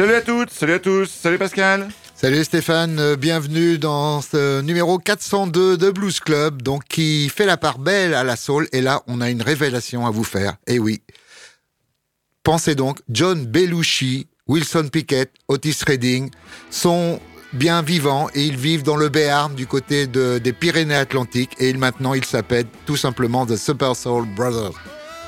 Salut à toutes, salut à tous, salut Pascal. Salut Stéphane, euh, bienvenue dans ce numéro 402 de Blues Club, donc qui fait la part belle à la soul. Et là, on a une révélation à vous faire. Eh oui. Pensez donc, John Belushi, Wilson Pickett, Otis Redding sont bien vivants et ils vivent dans le Béarn du côté des Pyrénées-Atlantiques et maintenant ils s'appellent tout simplement The Super Soul Brothers.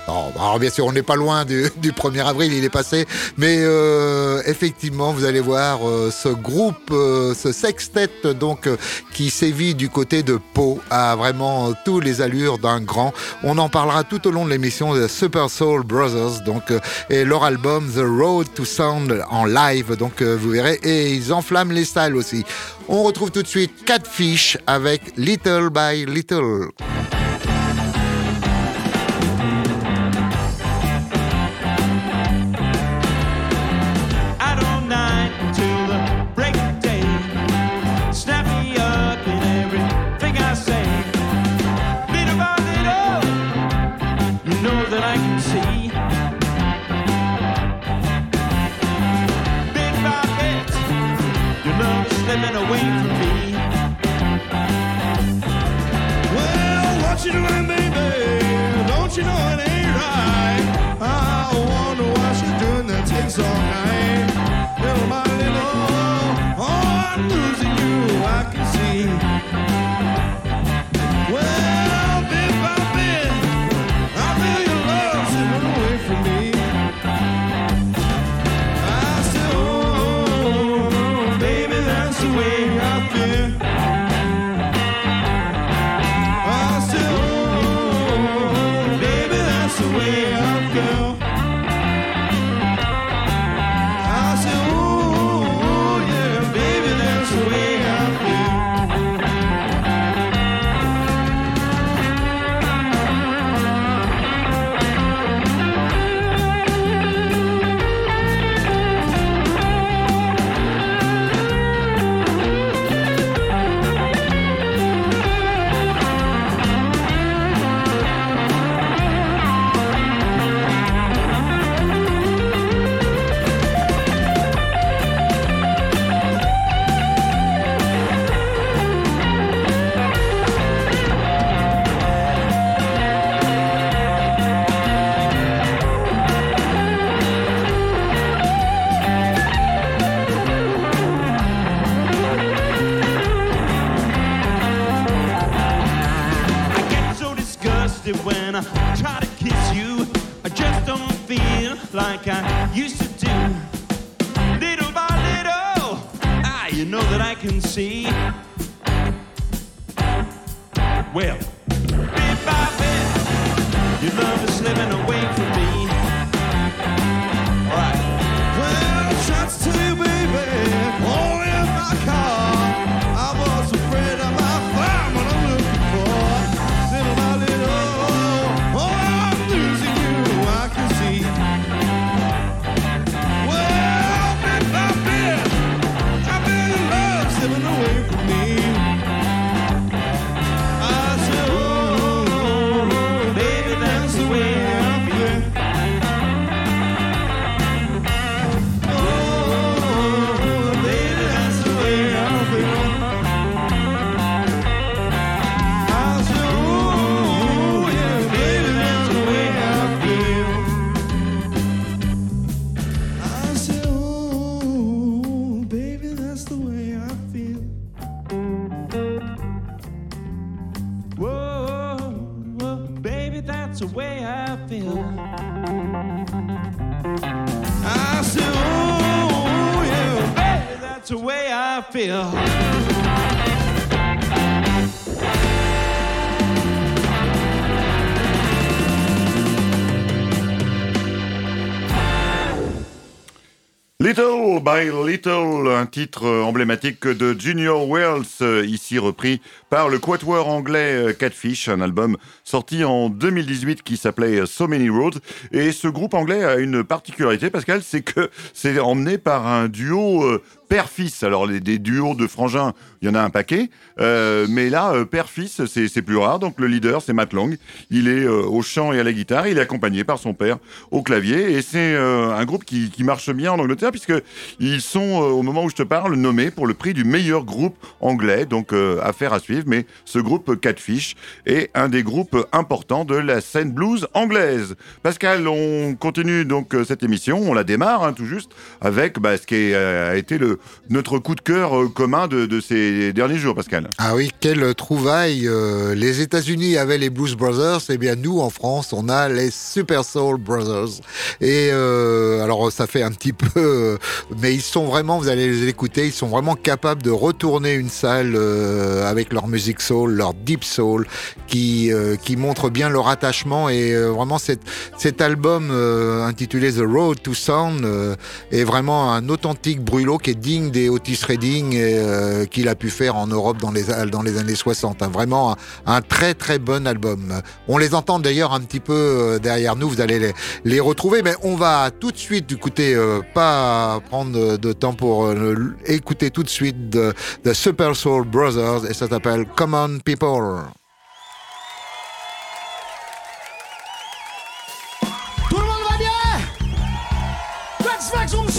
Alors bien sûr, on n'est pas loin du, 1er avril, il est passé, mais euh, effectivement, vous allez voir euh, ce groupe, euh, ce sextet donc qui sévit du côté de Pau, a vraiment tous les allures d'un grand. On en parlera tout au long de l'émission de Super Soul Brothers, donc et leur album The Road to Sound en live, donc vous verrez, et ils enflamment les salles aussi. On retrouve tout de suite Catfish avec Little by Little. Don't you know, baby? Don't you know it ain't right? I wonder why she's doing that takes all night. Little by little, oh, I'm losing you. I can see. well. Un titre emblématique de Junior Wells, ici repris par le quatuor anglais Catfish, un album sorti en 2018 qui s'appelait So Many Roads. Et ce groupe anglais a une particularité, Pascal, c'est que c'est emmené par un duo père-fils. Alors, les, des duos de frangins, il y en a un paquet. Euh, mais là, euh, père-fils, c'est plus rare. Donc, le leader, c'est Matt Long. Il est euh, au chant et à la guitare. Il est accompagné par son père au clavier. Et c'est un groupe qui, qui, marche bien en Angleterre, puisqu'ils sont, au moment où je te parle, nommés pour le prix du meilleur groupe anglais. Donc, affaire à suivre. Mais ce groupe Catfish est un des groupes importants de la scène blues anglaise. Pascal, on continue donc cette émission. On la démarre hein, tout juste avec bah, ce qui a été notre coup de cœur euh, commun de, ces derniers jours, Pascal. Ah oui, quelle trouvaille euh, Les États-Unis avaient les Blues Brothers, et eh bien nous en France, on a les Super Soul Brothers. Et euh, alors ça fait un petit peu, mais ils sont vraiment, vous allez les écouter, ils sont vraiment capables de retourner une salle avec leur musique soul, leur deep soul, qui qui montre bien leur attachement et vraiment cet cet album intitulé The Road to Sound est vraiment un authentique brûlot qui est digne des Otis Redding euh, qu'il a pu faire en Europe dans les, dans les années 60. Hein. Vraiment un, très très bon album. On les entend d'ailleurs un petit peu euh, derrière nous, vous allez les, les retrouver, mais on va tout de suite écouter, euh, pas prendre de temps pour écouter tout de suite The Super Soul Brothers et ça s'appelle s'appelle Common People. Tout le monde va bien? On me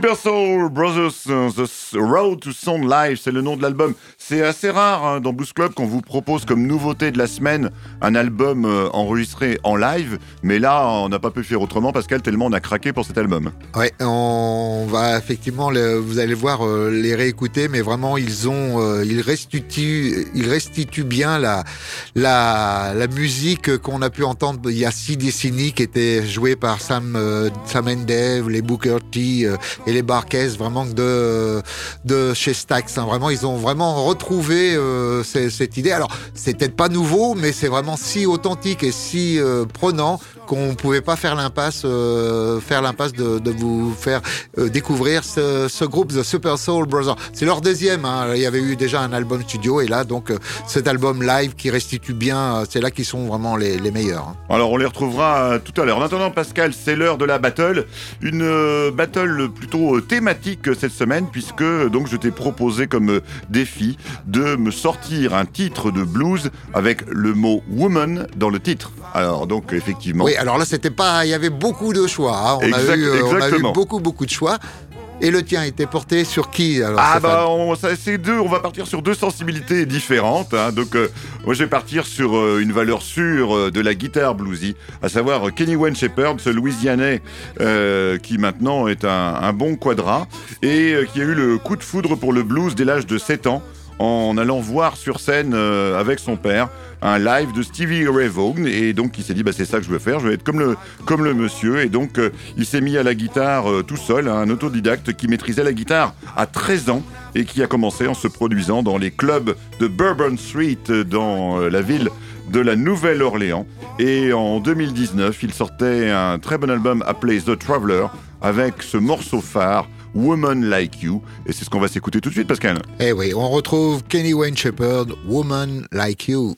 Super Soul Brothers, The Road to Sound Live, c'est le nom de l'album. C'est assez rare hein, dans Blues Club qu'on vous propose comme nouveauté de la semaine un album euh, enregistré en live, mais là on n'a pas pu faire autrement, Pascal, tellement on a craqué pour cet album. Ouais, on va effectivement, vous allez voir, euh, les réécouter, mais vraiment ils ont, euh, ils restituent, ils restituent bien la, la, la musique qu'on a pu entendre il y a six décennies, qui était jouée par Sam, Sam and Dave, les Booker T les Barquez, vraiment de, de chez Stax. Hein. Vraiment, ils ont vraiment retrouvé euh, cette idée. Alors, c'est peut-être pas nouveau, mais c'est vraiment si authentique et si euh, prenant qu'on pouvait pas faire l'impasse, euh, faire l'impasse de, de, vous faire euh, découvrir ce, ce, groupe The Super Soul Brothers. C'est leur deuxième. Hein. Il y avait eu déjà un album studio et là donc euh, cet album live qui restitue bien. c'est là qu'ils sont vraiment les, les meilleurs. Hein. Alors on les retrouvera tout à l'heure. En attendant Pascal, c'est l'heure de la battle, une battle plutôt thématique cette semaine puisque donc je t'ai proposé comme défi de me sortir un titre de blues avec le mot woman dans le titre. Alors donc effectivement. Oui, alors là c'était pas, il y avait beaucoup de choix. Hein. On, a eu, euh, on, a eu, beaucoup beaucoup de choix. Et le tien était porté sur qui alors, Ah bah c'est deux, on va partir sur deux sensibilités différentes. Hein. Donc euh, moi je vais partir sur euh, une valeur sûre de la guitare bluesy, à savoir Kenny Wayne Shepherd, ce Louisianais qui maintenant est un, un bon quadra et qui a eu le coup de foudre pour le blues dès l'âge de 7 ans en allant voir sur scène avec son père un live de Stevie Ray Vaughan. Et donc il s'est dit bah c'est ça que je veux faire, je veux être comme le comme le monsieur. Et donc euh, il s'est mis à la guitare euh, tout seul, hein, un autodidacte qui maîtrisait la guitare à 13 ans et qui a commencé en se produisant dans les clubs de Bourbon Street euh, dans la ville de la Nouvelle-Orléans. Et en 2019 il sortait un très bon album appelé The Traveler avec ce morceau phare Woman Like You. Et c'est ce qu'on va s'écouter tout de suite, Pascal. Eh oui, on retrouve Kenny Wayne Shepherd, Woman Like You.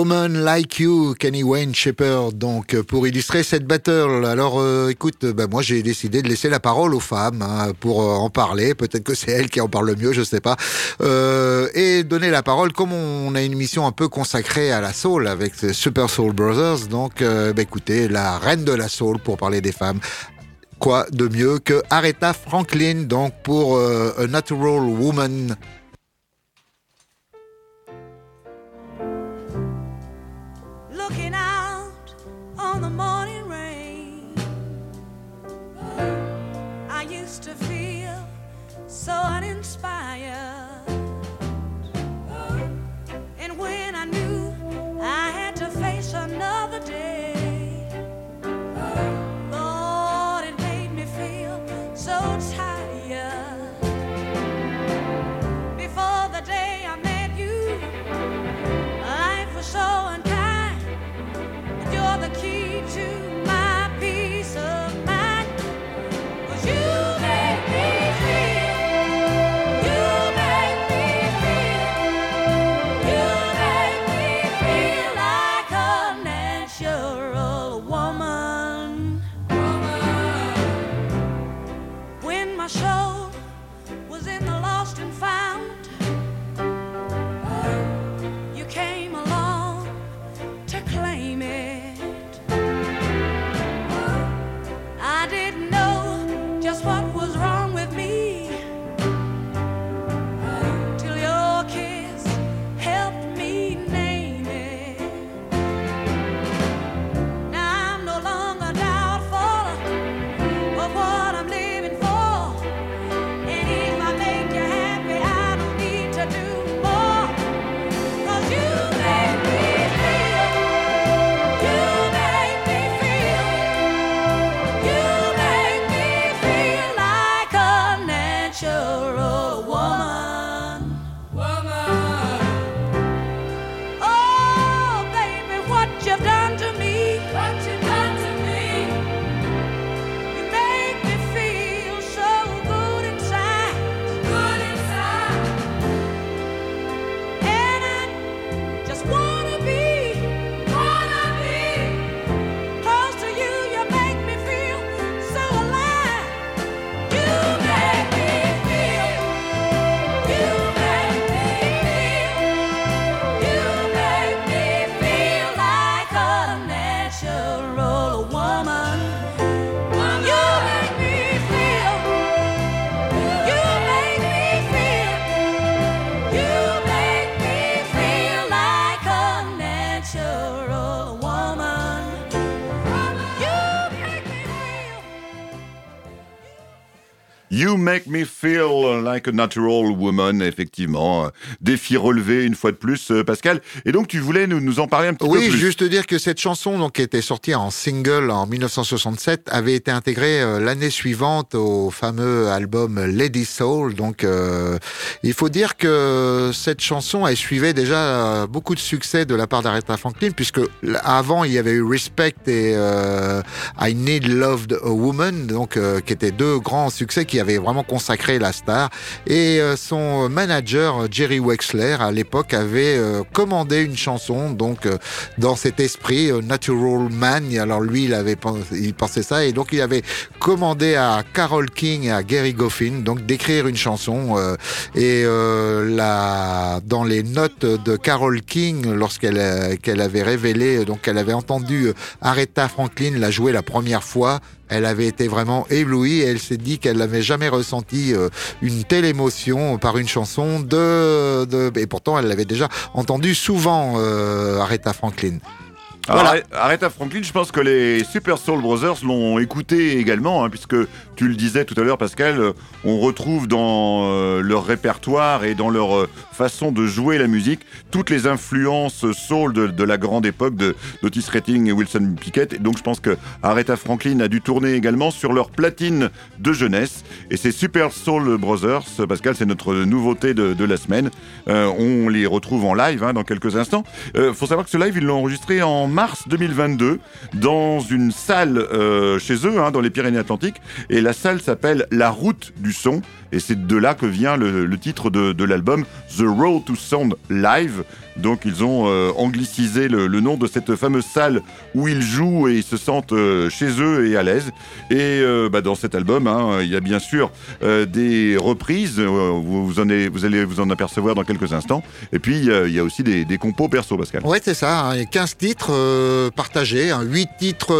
Woman Like You, Kenny Wayne Shepherd, donc pour illustrer cette battle. Alors euh, écoute, bah, moi j'ai décidé de laisser la parole aux femmes hein, pour euh, en parler. Peut-être que c'est elles qui en parlent le mieux, je sais pas. Euh, et donner la parole, comme on a une émission un peu consacrée à la soul avec Super Soul Brothers, donc bah, écoutez, la reine de la soul pour parler des femmes. Quoi de mieux que Aretha Franklin, donc pour A Natural Woman? You Make Me Feel Like a Natural Woman, effectivement. Défi relevé une fois de plus, euh, Pascal. Et donc, tu voulais nous, nous en parler un petit peu plus. Oui, juste dire que cette chanson, donc, qui était sortie en single en 1967, avait été intégrée euh, l'année suivante au fameux album Lady Soul. Donc, euh, il faut dire que cette chanson, elle suivait déjà beaucoup de succès de la part d'Aretha Franklin, puisque avant, il y avait eu Respect et I Need Loved a Woman, donc, qui étaient deux grands succès qui avaient vraiment consacré la star. Et euh, son manager, Jerry Wexler, à l'époque, avait euh, commandé une chanson, donc euh, dans cet esprit, Natural Man. Alors lui, il avait il pensait ça, et donc il avait commandé à Carol King et à Gary Goffin donc d'écrire une chanson. et la, dans les notes de Carol King, lorsqu'elle qu'elle avait révélé, donc elle avait entendu Aretha Franklin la jouer la première fois, elle avait été vraiment éblouie et elle s'est dit qu'elle n'avait jamais ressenti euh, une telle émotion par une chanson de, de et pourtant elle l'avait déjà entendu souvent euh, Aretha Franklin. Voilà. Aretha Franklin, je pense que les Super Soul Brothers l'ont écouté également, hein, puisque tu le disais tout à l'heure, Pascal, euh, on retrouve dans euh, leur répertoire et dans leur euh, façon de jouer la musique toutes les influences soul de, la grande époque de d'Otis Redding et Wilson Pickett. Et donc je pense que Aretha Franklin a dû tourner également sur leur platine de jeunesse. Et ces Super Soul Brothers, Pascal, c'est notre nouveauté de, la semaine. on les retrouve en live hein, dans quelques instants. Il faut savoir que ce live, ils l'ont enregistré en mars mars 2022 dans une salle euh, chez eux, hein, dans les Pyrénées-Atlantiques. Et la salle s'appelle La Route du Son. Et c'est de là que vient le, titre de, l'album, The Road to Sound Live. Donc ils ont euh, anglicisé le, nom de cette fameuse salle où ils jouent et ils se sentent euh, chez eux et à l'aise. Et bah, dans cet album, hein, il y a bien sûr des reprises, vous, allez vous en apercevoir dans quelques instants. Et puis il y a aussi des, compos perso, Pascal. Ouais, c'est ça. Hein. Il y a 15 titres partagés, hein, 8 titres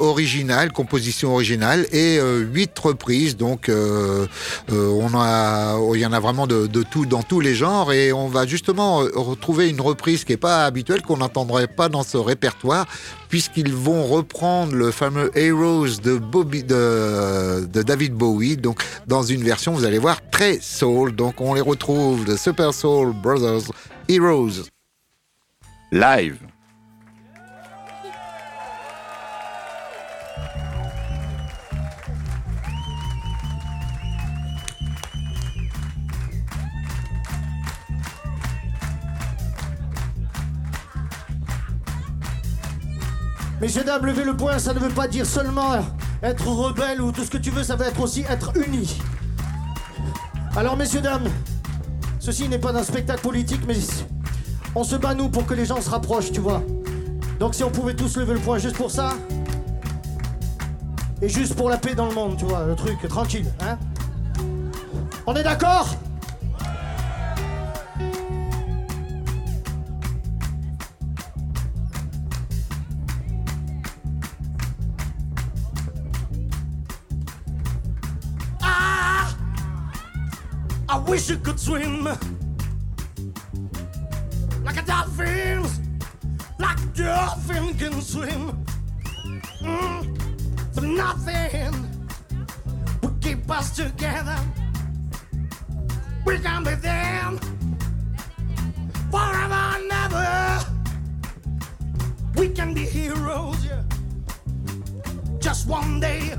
originales, composition originale, et 8 reprises. Euh, on a, il y en a vraiment de, tout dans tous les genres et on va justement retrouver une reprise qui n'est pas habituelle, qu'on n'entendrait pas dans ce répertoire, puisqu'ils vont reprendre le fameux Heroes de, David Bowie, donc dans une version, vous allez voir, très soul. Donc on les retrouve, de Super Soul Brothers Heroes. Live. Messieurs, dames, levez le poing, ça ne veut pas dire seulement être rebelle ou tout ce que tu veux, ça veut être aussi être uni. Alors, messieurs, dames, ceci n'est pas un spectacle politique, mais on se bat, nous, pour que les gens se rapprochent, tu vois. Donc, si on pouvait tous lever le poing juste pour ça, et juste pour la paix dans le monde, tu vois, le truc tranquille, hein On est d'accord? Wish you could swim like a dolphin, like a dolphin can swim. Mm, but nothing will keep us together. We can be them forever and ever. We can be heroes, yeah. Just one day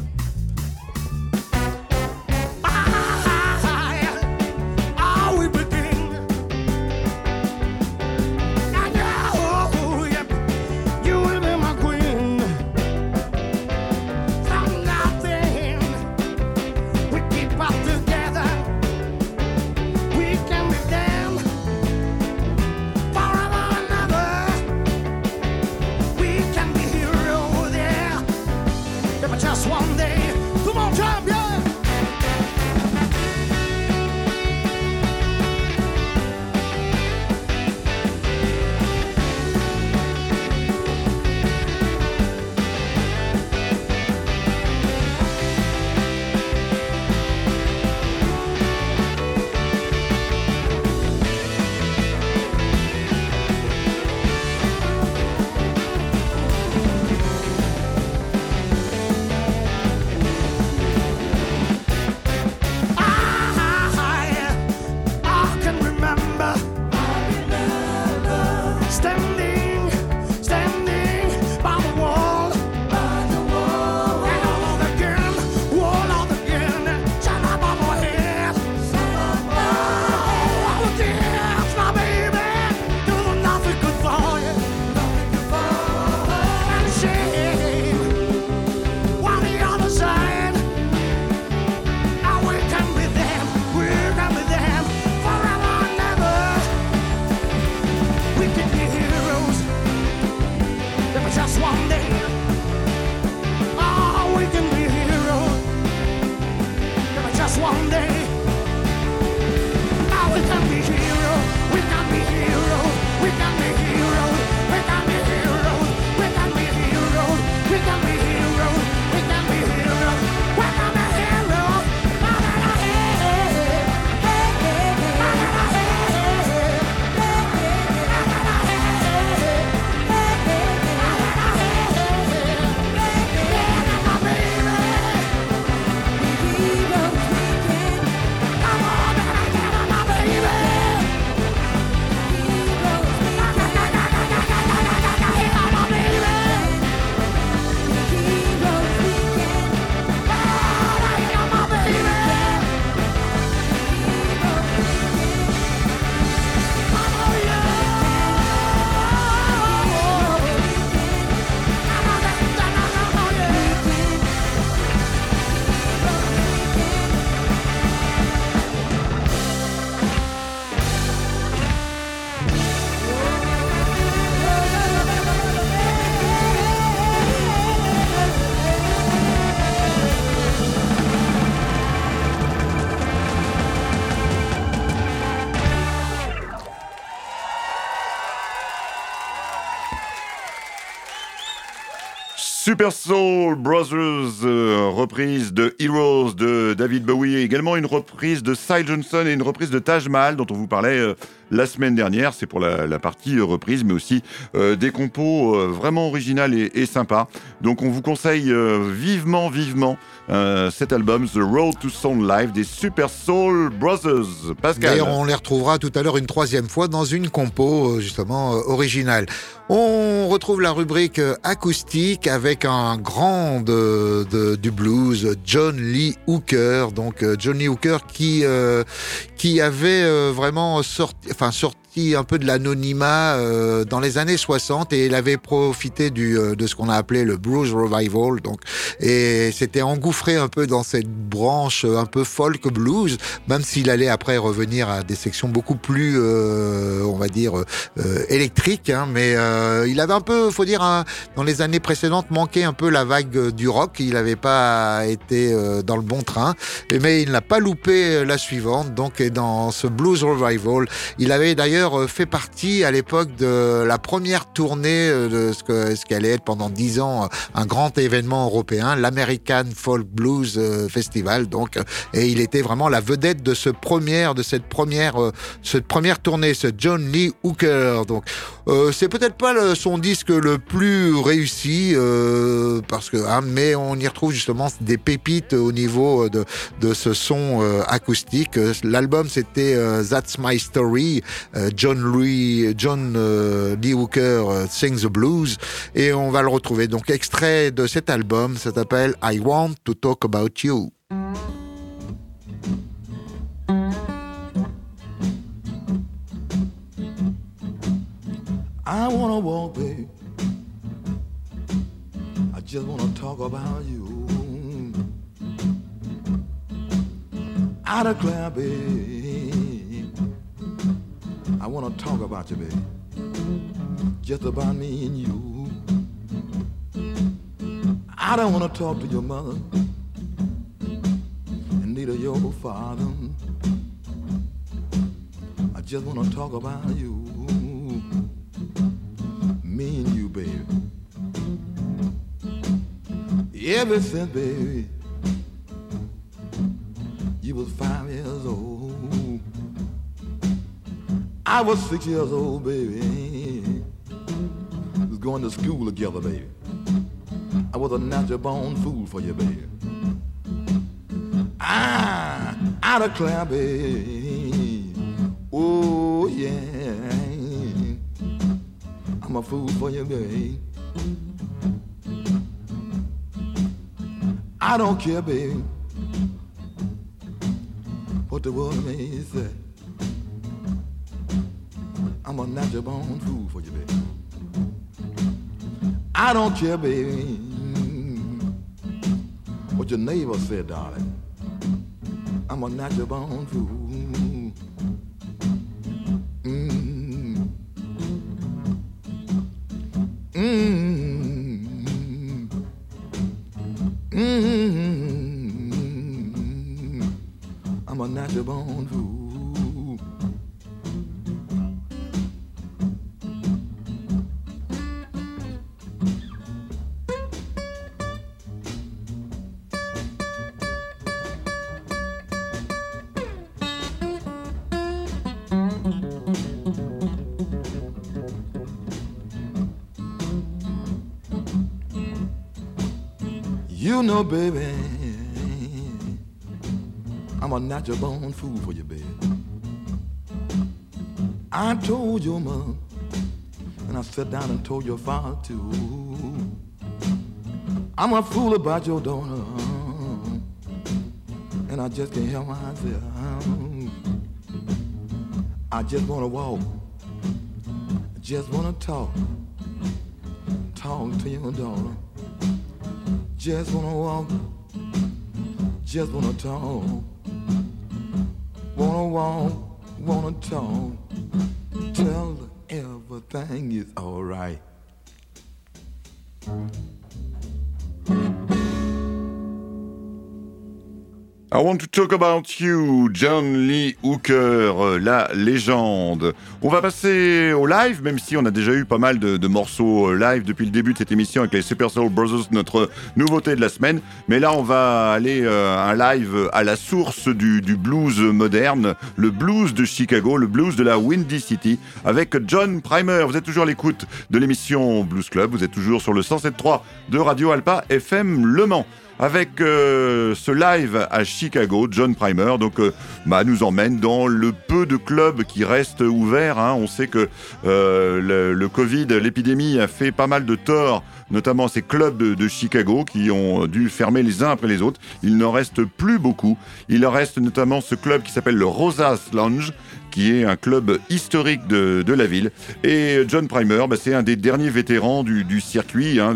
Super Soul Brothers, euh, reprise de Heroes de David Bowie, également une reprise de Cy Johnson et une reprise de Taj Mahal dont on vous parlait euh, la semaine dernière. C'est pour la, partie euh, reprise, mais aussi des compos vraiment originales et, et, sympas. Donc on vous conseille vivement, vivement cet album, The Road to Sound Live des Super Soul Brothers. Pascal. D'ailleurs, on les retrouvera tout à l'heure une troisième fois dans une compo justement originale. On retrouve la rubrique acoustique avec un grand de, du blues, John Lee Hooker. Donc euh, John Lee Hooker qui euh, qui avait euh, vraiment sorti, enfin sorti un peu de l'anonymat euh, dans les années 60 et il avait profité du, euh, de ce qu'on a appelé le blues revival. Donc, et s'était engouffré un peu dans cette branche un peu folk blues, même s'il allait après revenir à des sections beaucoup plus, euh, on va dire, électriques. Hein, mais il avait un peu, faut dire, dans les années précédentes, manqué un peu la vague du rock. Il n'avait pas été dans le bon train, mais il n'a pas loupé la suivante. Donc, dans ce blues revival, il avait d'ailleurs euh, fait partie à l'époque de la première tournée euh, de ce que ce qu'allait être pendant dix ans euh, un grand événement européen, l'American Folk Blues Festival. Donc, et il était vraiment la vedette de ce première, de cette première, cette première tournée, ce John Lee Hooker. Donc, c'est peut-être pas son disque le plus réussi parce que, hein, mais on y retrouve justement des pépites au niveau de de ce son acoustique. L'album c'était That's My Story. John Louis, John euh, Lee Hooker euh, Sings the Blues et on va le retrouver. Donc extrait de cet album, ça s'appelle I Want to Talk About You. Wanna walk, babe. I just wanna talk about you. I declare, babe. I want to talk about you, baby. Just about me and you. I don't want to talk to your mother and neither your father. I just want to talk about you. Me and you, baby. Ever since, baby, you was five years old. I was six years old, baby. Was going to school together, baby. I was a natural born fool for you, baby. I, I declare, baby. Oh, yeah. I'm a fool for you, baby. I don't care, baby. What the world may say. I'm a natural born fool for you, baby. I don't care, baby, what your neighbor said, darling. I'm a natural born fool. Know, baby, I'm a natural born fool for you, baby. I told your mother, and I sat down and told your father too. I'm a fool about your daughter, and I just can't help myself. I just wanna walk, just wanna talk, talk to your daughter. Just wanna walk, just wanna talk. Wanna walk, wanna talk. Tell everything is alright. I want to talk about you, John Lee Hooker, euh, la légende. On va passer au live, même si on a déjà eu pas mal de, morceaux euh, live depuis le début de cette émission avec les Super Soul Brothers, notre nouveauté de la semaine. Mais là, on va aller euh, un live à la source du, du, blues moderne, le blues de Chicago, le blues de la Windy City, avec John Primer. Vous êtes toujours à l'écoute de l'émission Blues Club, vous êtes toujours sur le 107.3 de Radio Alpa FM Le Mans avec euh, ce live à Chicago, John Primer, donc euh, bah, nous emmène dans le peu de clubs qui restent ouverts. Hein. On sait que euh, le, Covid, l'épidémie a fait pas mal de tort, notamment ces clubs de, de, Chicago qui ont dû fermer les uns après les autres. Il n'en reste plus beaucoup. Il reste notamment ce club qui s'appelle le Rosas Lounge, qui est un club historique de, de la ville. Et John Primer, bah, c'est un des derniers vétérans du, du circuit, hein,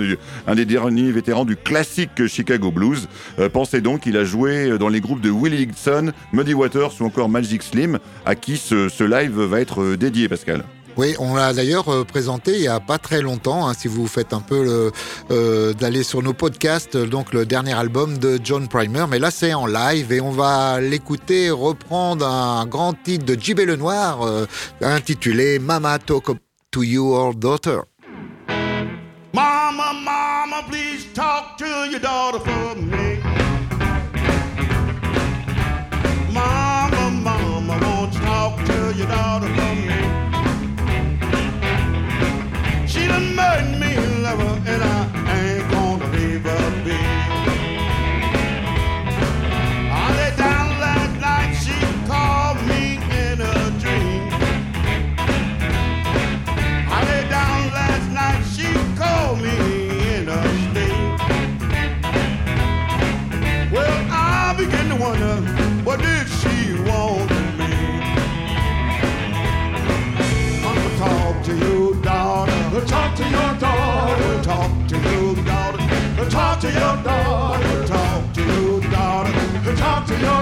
un des derniers vétérans du classique Chicago Blues. Euh, pensez donc qu'il a joué dans les groupes de Willie Dixon, Muddy Waters ou encore Magic Slim, à qui ce, ce live va être dédié, Pascal. Oui, on l'a d'ailleurs euh, présenté il y a pas très longtemps. Hein, si vous faites un peu euh, d'aller sur nos podcasts, donc le dernier album de John Primer. Mais là, c'est en live et on va l'écouter reprendre un grand titre de J.B. Lenoir euh, intitulé Mama Talk to Your Daughter. Mama, mama, please talk to your daughter for me.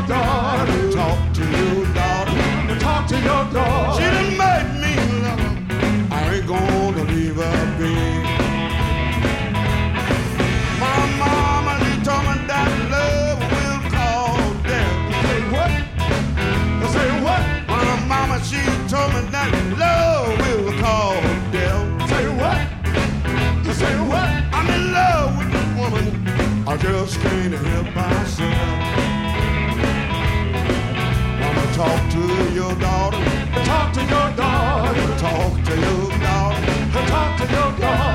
Daughter. Talk to your daughter. Talk to your daughter. She done made me love her. I ain't gonna leave her be. My mama she told me that love will call death. Say what? Say what? My mama she told me that love will call death. Say what? Say what? I'm in love with this woman. I just can't help myself. Your daughter. Talk to your daughter. Talk to your daughter. Talk to your daughter.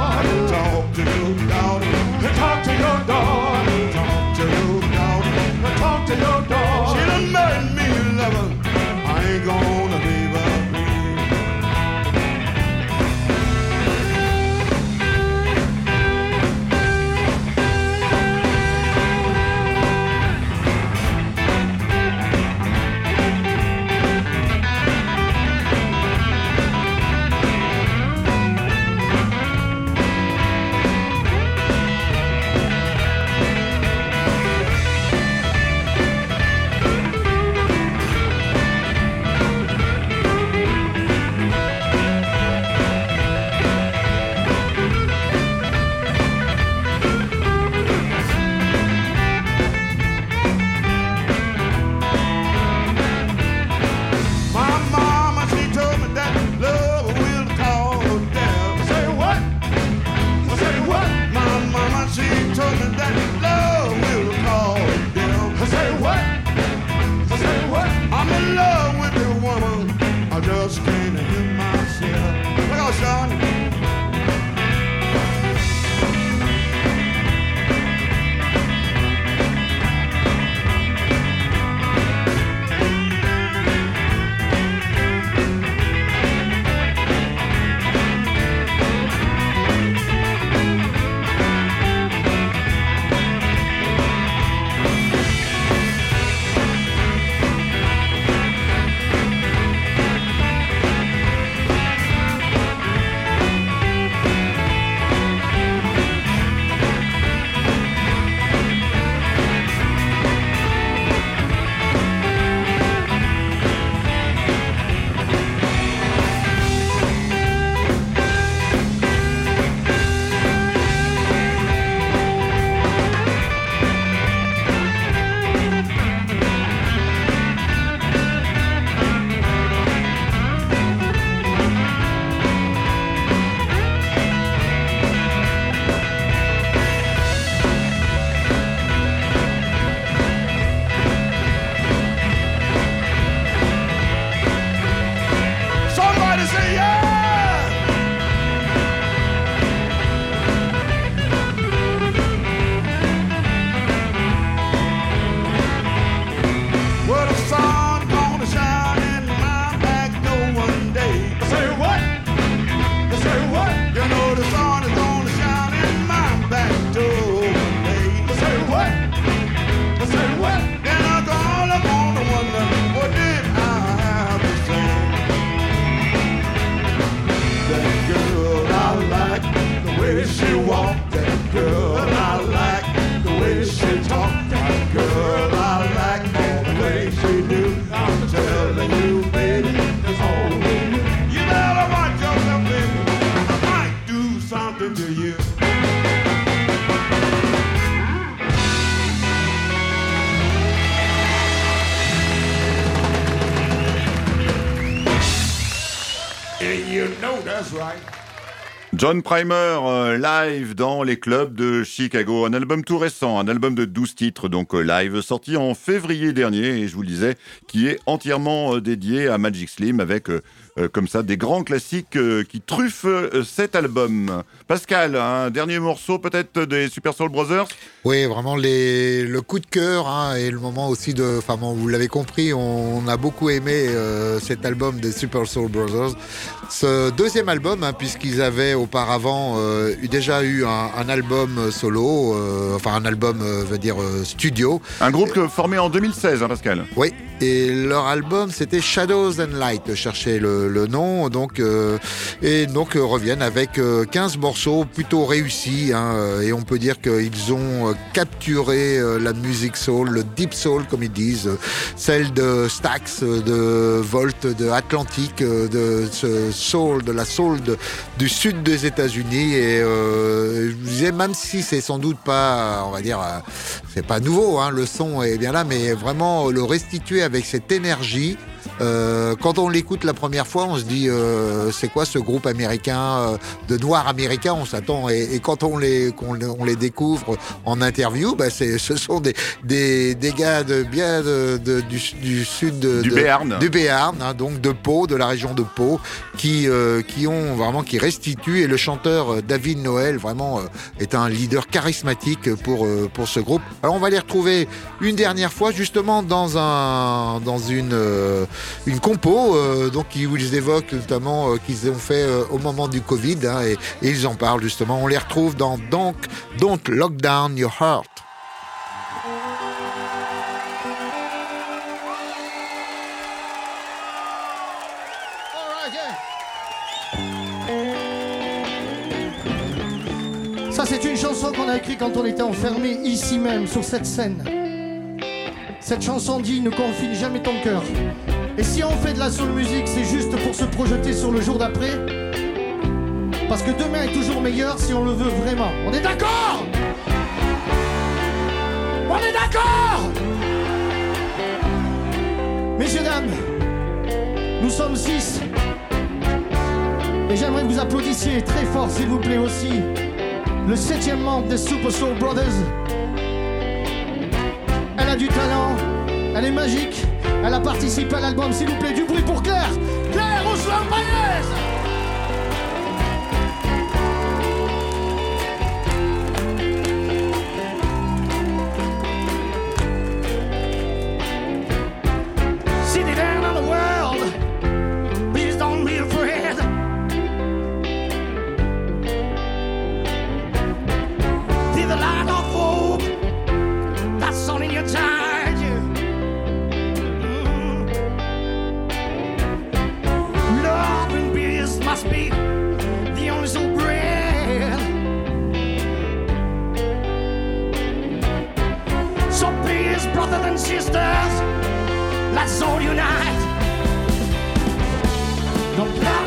John Primer euh, live dans les clubs de Chicago, un album tout récent, un album de 12 titres donc euh, live sorti en février dernier et je vous le disais qui est entièrement euh, dédié à Magic Slim avec euh, comme ça des grands classiques euh, qui truffent euh, cet album. Pascal, un dernier morceau peut-être des Super Soul Brothers? Oui, vraiment les, le coup de cœur hein, et le moment aussi de. Enfin, bon, vous l'avez compris, on a beaucoup aimé cet album des Super Soul Brothers. Ce deuxième album, hein, puisqu'ils avaient auparavant déjà eu un, un album solo, enfin un album, veut dire studio. Un groupe que- formé en 2016, hein, Pascal? Oui, et leur album c'était Shadows and Light, cherchez le, le nom, donc euh, et donc euh, reviennent avec euh, 15 morceaux plutôt réussis, hein, euh, et on peut dire qu'ils ont euh, capturé euh, la musique soul, le deep soul comme ils disent, euh, celle de Stax, euh, de Volt, de Atlantic, euh, de ce soul, de la soul du sud des États-Unis, et euh, disais même si c'est sans doute pas, on va dire, euh, c'est pas nouveau, hein, le son est bien là, mais vraiment le restituer avec cette énergie. Euh, quand on l'écoute la première fois, on se dit euh, c'est quoi ce groupe américain euh, de noirs américains On s'attend et, et quand on les qu'on les- on les découvre en interview, bah c'est ce sont des des, des gars de bien de, de- du, du sud de, Du de- Béarn. du Béarn, hein, donc de Pau, de la région de Pau, qui euh, qui ont vraiment qui restituent et le chanteur euh, David Noël vraiment euh, est un leader charismatique pour euh, pour ce groupe. Alors on va les retrouver une dernière fois justement dans un dans une euh, une compo euh, donc où ils évoquent notamment euh, qu'ils ont fait euh, au moment du Covid hein, et, et ils en parlent justement. On les retrouve dans donc Don't Lock Down Your Heart. Ça, c'est une chanson qu'on a écrite quand on était enfermé ici même, sur cette scène. Cette chanson dit Ne confine jamais ton cœur. Et si on fait de la soul music, c'est juste pour se projeter sur le jour d'après? Parce que demain est toujours meilleur si on le veut vraiment. On est d'accord? On est d'accord? Messieurs, dames, nous sommes six. Et j'aimerais que vous applaudissiez très fort, s'il vous plaît, aussi le septième membre des Super Soul Brothers. Elle a du talent, elle est magique, elle a participé à l'album, s'il vous plaît, du bruit pour Claire. Claire Ouslan Magnès Don't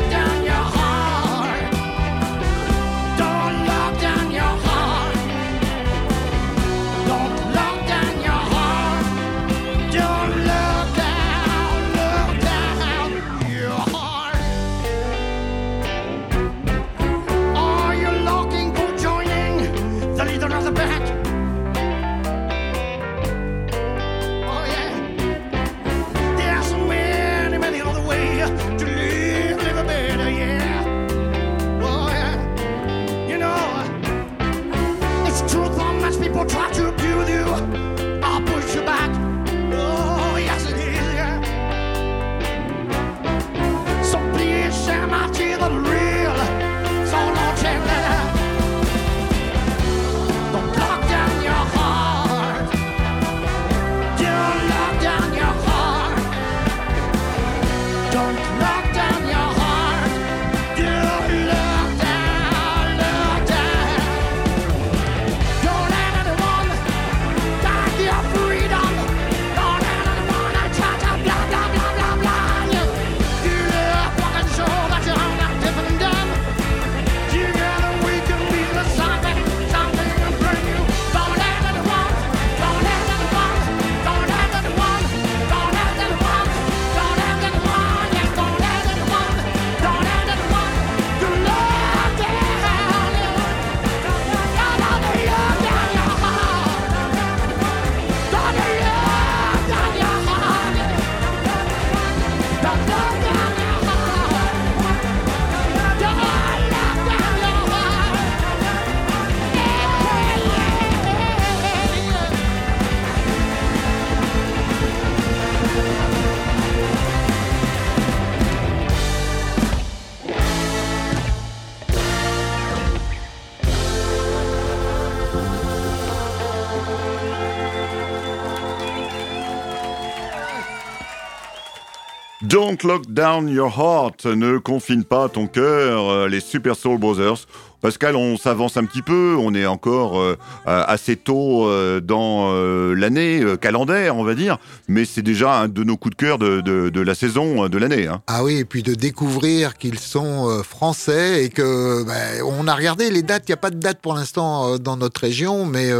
lock down your heart, ne confine pas ton cœur, euh, les Super Soul Brothers. Pascal, on s'avance un petit peu, on est encore euh, euh, assez tôt dans l'année calendaire, on va dire, mais c'est déjà un de nos coups de cœur de, de- la saison de l'année. hein. Ah oui, et puis de découvrir qu'ils sont français et que ben, on a regardé les dates. Il n'y a pas de date pour l'instant dans notre région, mais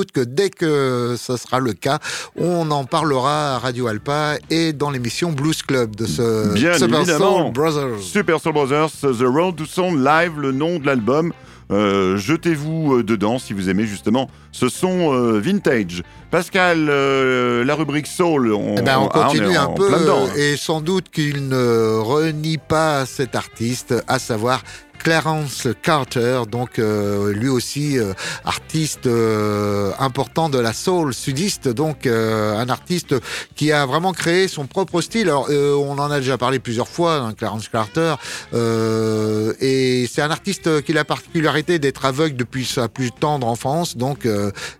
doute que dès que ce sera le cas, on en parlera à Radio Alpa et dans l'émission Blues Club de ce Bien Super. Soul Brothers. Super Soul Brothers, The Road to Sound Live, le nom de l'album. Euh, Jetez-vous euh, dedans si vous aimez justement ce son euh, vintage. Pascal, euh, la rubrique Soul, on, Eh ben, on ah, continue en un peu et sans doute qu'il ne renie pas cet artiste, à savoir Clarence Carter, donc euh, lui aussi euh, artiste euh, important de la soul sudiste, donc euh, un artiste qui a vraiment créé son propre style. Alors euh, on en a déjà parlé plusieurs fois, hein, Clarence Carter, euh, et c'est un artiste qui a la particularité d'être aveugle depuis sa plus tendre enfance, donc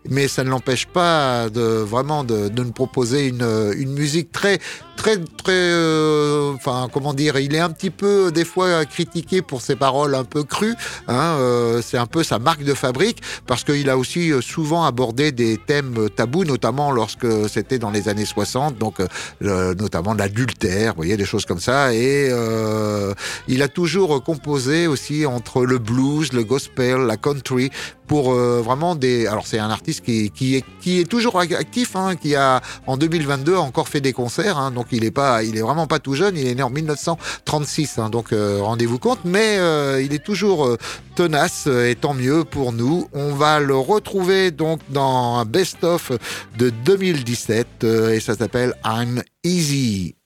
mais ça ne l'empêche pas de vraiment de, de nous proposer une, une musique très très très euh, enfin comment dire il est un petit peu des fois critiqué pour ses paroles un peu crues hein, euh, c'est un peu sa marque de fabrique parce qu'il a aussi euh, souvent abordé des thèmes tabous notamment lorsque c'était dans les années 60 donc euh, notamment l'adultère voyez des choses comme ça et euh, il a toujours composé aussi entre le blues le gospel la country pour euh, vraiment des. Alors c'est un artiste qui, qui est qui est toujours actif, hein, qui a en 2022 encore fait des concerts, hein, donc il est pas, il est vraiment pas tout jeune. Il est né en 1936, hein, donc euh, rendez-vous compte. Mais euh, il est toujours euh, tenace euh, et tant mieux pour nous. On va le retrouver donc dans un best-of de 2017 euh, et ça s'appelle I'm Easy.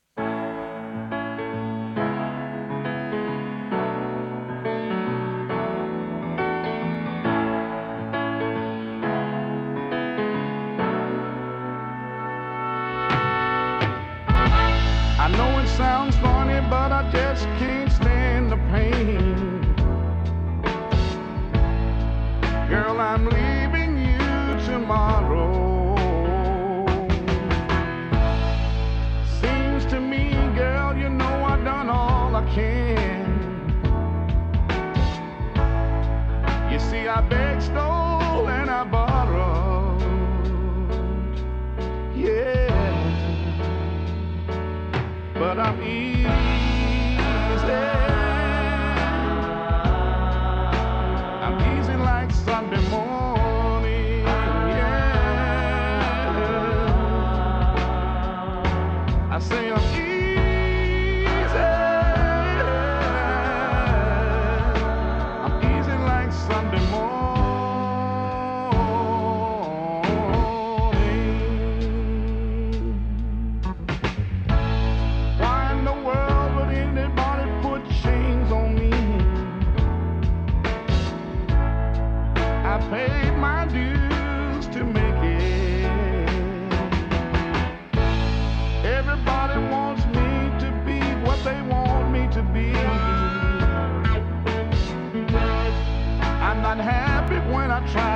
I try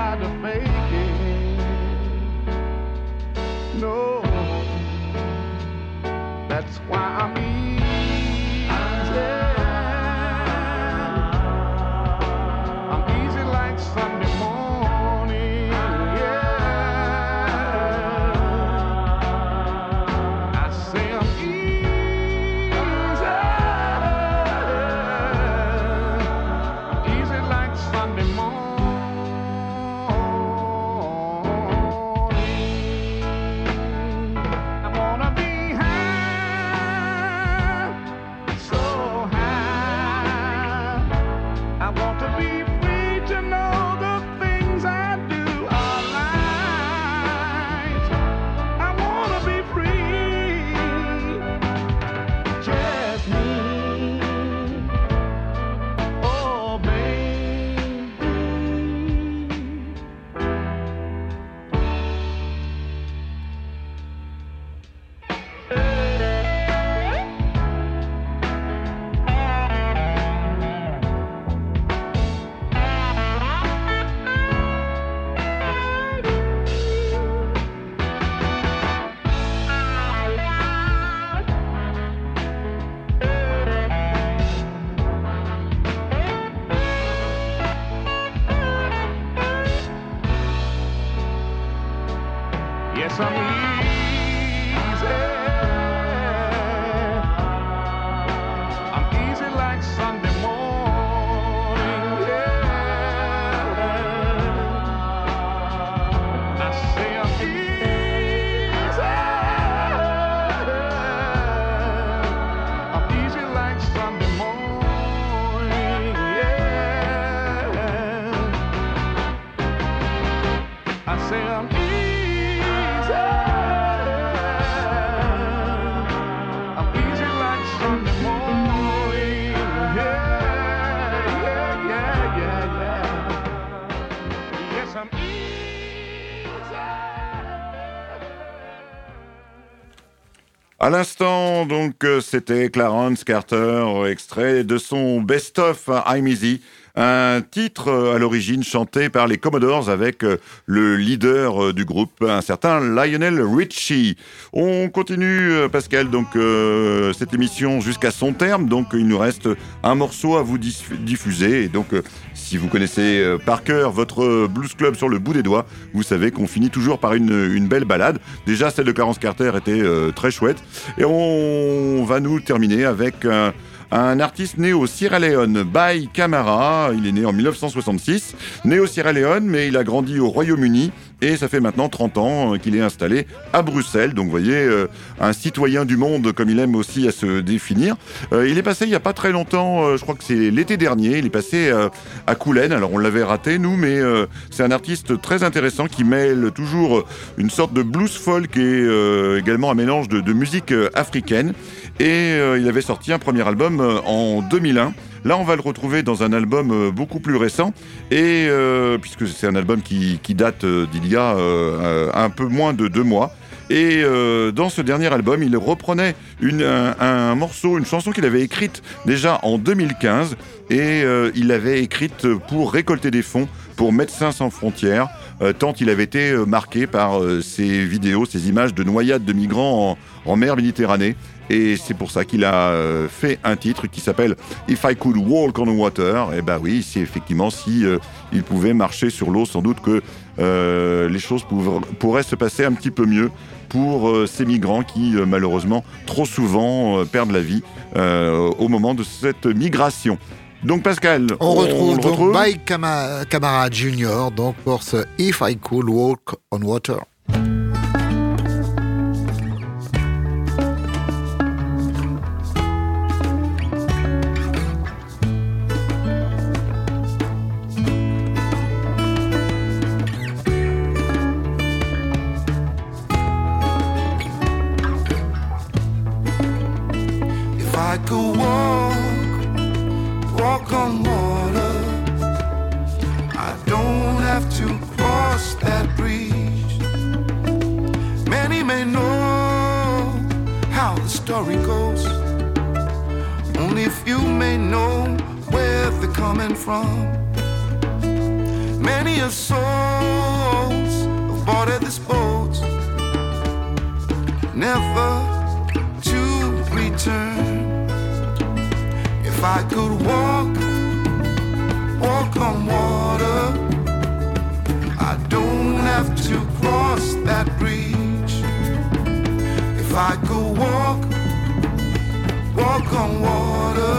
À l'instant, donc, euh, c'était Clarence Carter, extrait de son best-of euh, I'm Easy, un titre euh, à l'origine chanté par les Commodores avec euh, le leader euh, du groupe, un certain Lionel Richie. On continue, Pascal, donc cette émission jusqu'à son terme, donc il nous reste un morceau à vous diffuser, et donc si vous connaissez par cœur votre blues club sur le bout des doigts, vous savez qu'on finit toujours par une, belle balade. Déjà, celle de Clarence Carter était très chouette. Et on va nous terminer avec un, un artiste né au Sierra Leone, Bai Camara. Il est né en 1966, né au Sierra Leone, mais il a grandi au Royaume-Uni. Et ça fait maintenant 30 ans euh, qu'il est installé à Bruxelles. Donc vous voyez, euh, un citoyen du monde, comme il aime aussi à se définir. Euh, il est passé il n'y a pas très longtemps, je crois que c'est l'été dernier, il est passé à Coulennes. Alors on l'avait raté, nous, mais c'est un artiste très intéressant qui mêle toujours une sorte de blues folk et également un mélange de, de musique africaine. Et il avait sorti un premier album en 2001. Là, on va le retrouver dans un album euh, beaucoup plus récent, et euh, puisque c'est un album qui, date euh, d'il y a un peu moins de deux mois. Et dans ce dernier album, il reprenait un, morceau, une chanson qu'il avait écrite déjà en 2015, et il l'avait écrite pour récolter des fonds pour Médecins sans frontières, euh, tant il avait été euh, marqué par euh, ces vidéos, ces images de noyades de migrants en, mer Méditerranée. Et c'est pour ça qu'il a fait un titre qui s'appelle If I Could Walk on Water. Et ben oui, c'est effectivement si il pouvait marcher sur l'eau, sans doute que les choses pourraient se passer un petit peu mieux pour ces migrants qui malheureusement trop souvent perdent la vie au moment de cette migration. Donc Pascal, On retrouve le donc retrouve Mike Cama- Camara Jr. donc pour ce If I Could Walk on Water. Know where they're coming from. Many a souls have boarded this boat, never to return. If I could walk, walk on water, I don't have to cross that bridge. If I could walk, walk on water,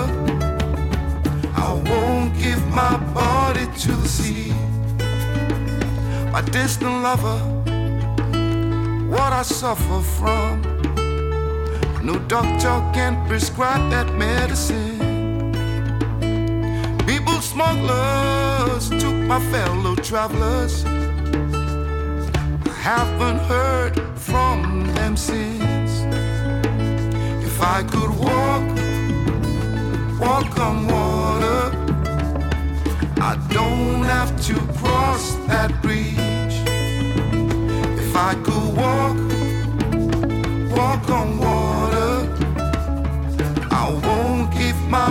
My distant lover, what I suffer from. No doctor can prescribe that medicine. People smugglers took my fellow travelers. I haven't heard from them since. If I could walk, walk on water, don't have to cross that bridge. If I could walk, walk on water. I won't give my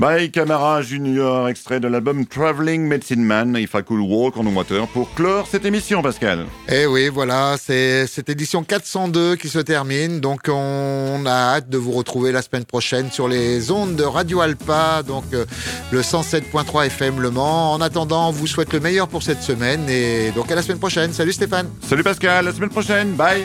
By Camara Junior, extrait de l'album Traveling Medicine Man, If I Could Walk on Water, pour clore cette émission, Pascal. Eh oui, voilà, c'est cette édition 402 qui se termine. Donc, on a hâte de vous retrouver la semaine prochaine sur les ondes de Radio Alpa, donc euh, le 107.3 FM Le Mans. En attendant, on vous souhaite le meilleur pour cette semaine et donc à la semaine prochaine. Salut Stéphane. Salut Pascal, à la semaine prochaine, bye